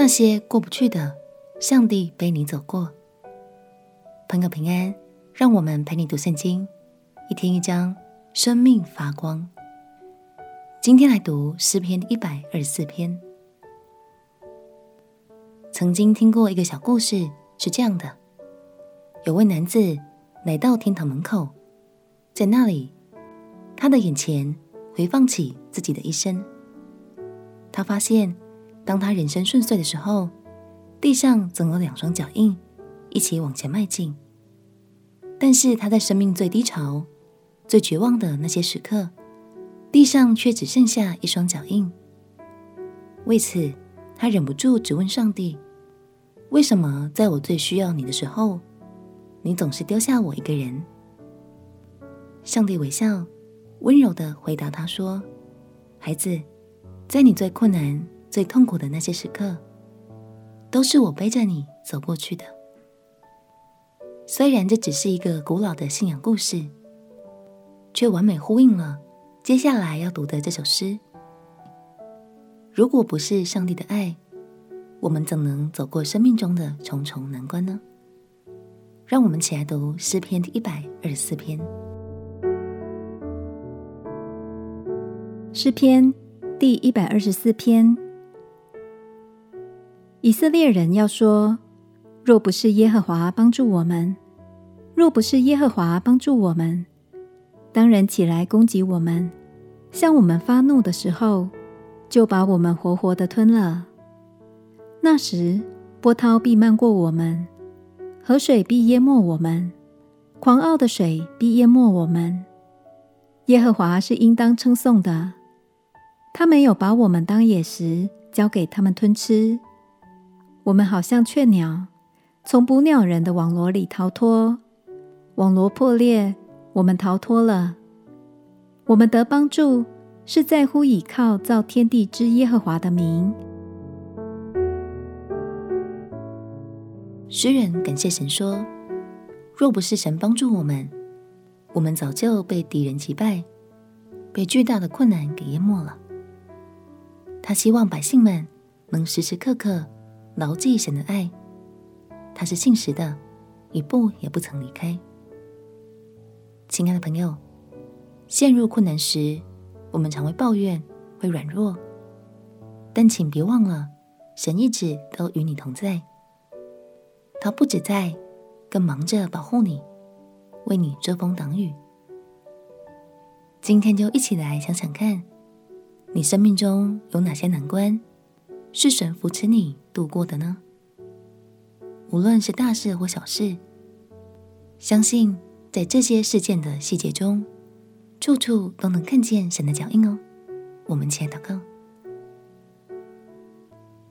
那些过不去的，上帝陪你走过。朋友平安，让我们陪你读圣经，一天一章，生命发光。今天来读诗篇一百二十四篇。曾经听过一个小故事，是这样的：有位男子来到天堂门口，在那里，他的眼前回放起自己的一生。他发现，当他人生顺遂的时候，地上总有两双脚印，一起往前迈进。但是他在生命最低潮、最绝望的那些时刻，地上却只剩下一双脚印。为此，他忍不住质问上帝：“为什么在我最需要你的时候，你总是丢下我一个人？”上帝微笑，温柔地回答他说：“孩子。”在你最困难、最痛苦的那些时刻，都是我背着你走过去的。虽然这只是一个古老的信仰故事，却完美呼应了接下来要读的这首诗。如果不是上帝的爱，我们怎能走过生命中的重重难关呢？让我们起来读诗篇第一百二十四篇。诗篇。第一百二十四篇，以色列人要说：若不是耶和华帮助我们，若不是耶和华帮助我们，当人起来攻击我们，向我们发怒的时候，就把我们活活的吞了。那时，波涛必漫过我们，河水必淹没我们，狂傲的水必淹没我们。耶和华是应当称颂的。他没有把我们当野食交给他们吞吃，我们好像雀鸟，从捕鸟人的网罗里逃脱。网罗破裂，我们逃脱了。我们得帮助，是在乎倚靠造天地之耶和华的名。诗人感谢神说：“若不是神帮助我们，我们早就被敌人击败，被巨大的困难给淹没了。”他希望百姓们能时时刻刻牢记神的爱，他是信实的，一步也不曾离开。亲爱的朋友，陷入困难时，我们常会抱怨，会软弱，但请别忘了，神一直都与你同在。他不止在，更忙着保护你，为你遮风挡雨。今天就一起来想想看。你生命中有哪些难关是神扶持你度过的呢？无论是大事或小事，相信在这些事件的细节中，处处都能看见神的脚印哦。我们起来祷告，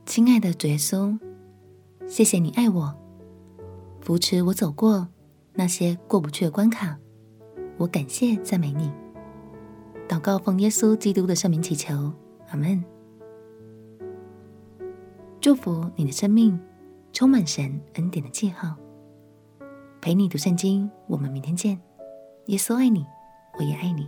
亲爱的主耶稣，谢谢你爱我，扶持我走过那些过不去的关卡，我感谢赞美你。祷告奉耶稣基督的圣名祈求，阿门。祝福你的生命充满神恩典的记号，陪你读圣经。我们明天见。耶稣爱你，我也爱你。